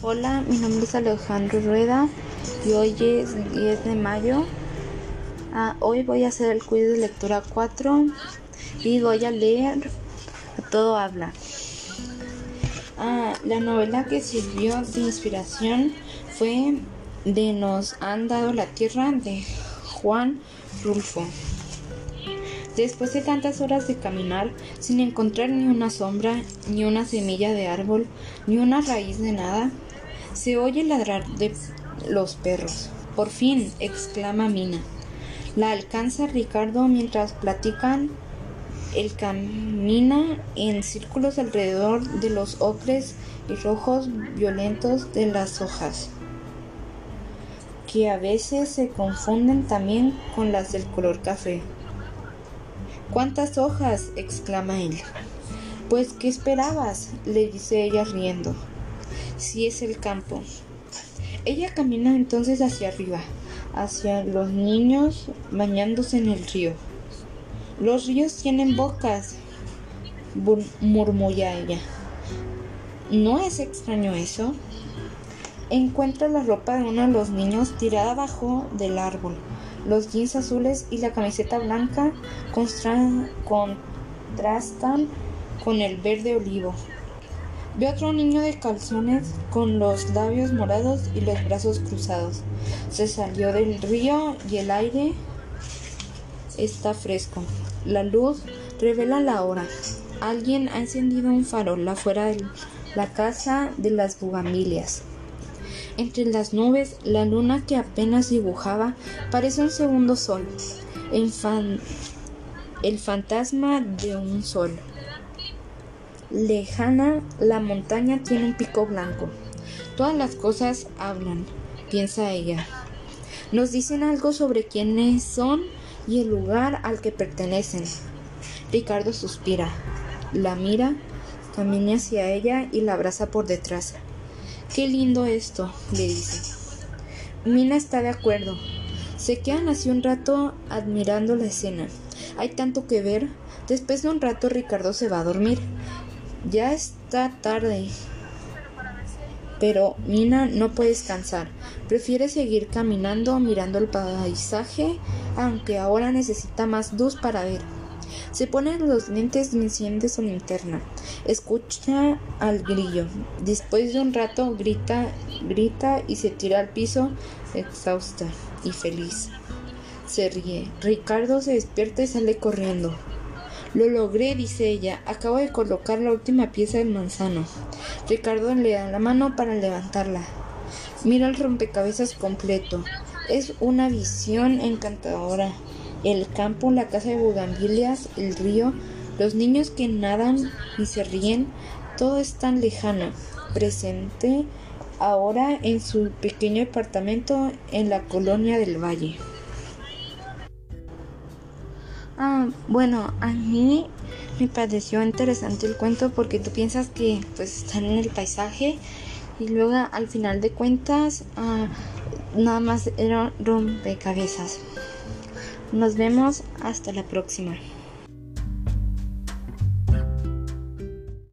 Hola, mi nombre es Alejandro Rueda y hoy es 10 de mayo. Ah, hoy voy a hacer el quiz de lectura 4 y voy a leer Todo habla. Ah, la novela que sirvió de inspiración fue de Nos han dado la tierra de Juan Rulfo. Después de tantas horas de caminar sin encontrar ni una sombra, ni una semilla de árbol, ni una raíz de nada, se oye ladrar de los perros. Por fin, exclama Mina. La alcanza Ricardo mientras platican. Él camina en círculos alrededor de los ocres y rojos violentos de las hojas, que a veces se confunden también con las del color café. ¿Cuántas hojas? exclama él. Pues, ¿qué esperabas? le dice ella riendo. Si es el campo. Ella camina entonces hacia arriba, hacia los niños bañándose en el río. Los ríos tienen bocas, murmulla ella. ¿No es extraño eso? Encuentra la ropa de uno de los niños tirada abajo del árbol los jeans azules y la camiseta blanca contrastan con el verde olivo. Ve otro niño de calzones con los labios morados y los brazos cruzados. Se salió del río y el aire está fresco. La luz revela la hora. Alguien ha encendido un farol afuera de la casa de las bugambilias. Entre las nubes, la luna que apenas dibujaba parece un segundo sol, el, el fantasma de un sol. Lejana, la montaña tiene un pico blanco. Todas las cosas hablan, piensa ella. Nos dicen algo sobre quiénes son y el lugar al que pertenecen. Ricardo suspira, la mira, camina hacia ella y la abraza por detrás. Qué lindo esto, le dice. Mina está de acuerdo. Se quedan así un rato admirando la escena. Hay tanto que ver. Después de un rato Ricardo se va a dormir. Ya está tarde. Pero Mina no puede descansar. Prefiere seguir caminando mirando el paisaje, aunque ahora necesita más luz para ver. Se pone los lentes y enciende su linterna. Escucha al grillo. Después de un rato grita, grita y se tira al piso exhausta y feliz. Se ríe. Ricardo se despierta y sale corriendo. Lo logré, dice ella. Acabo de colocar la última pieza del manzano. Ricardo le da la mano para levantarla. Mira el rompecabezas completo. Es una visión encantadora el campo, la casa de bugambilias, el río, los niños que nadan y se ríen, todo es tan lejano, presente ahora en su pequeño apartamento en la colonia del Valle. Ah, bueno, a mí me pareció interesante el cuento porque tú piensas que pues están en el paisaje y luego al final de cuentas ah, nada más era rompecabezas. Nos vemos hasta la próxima.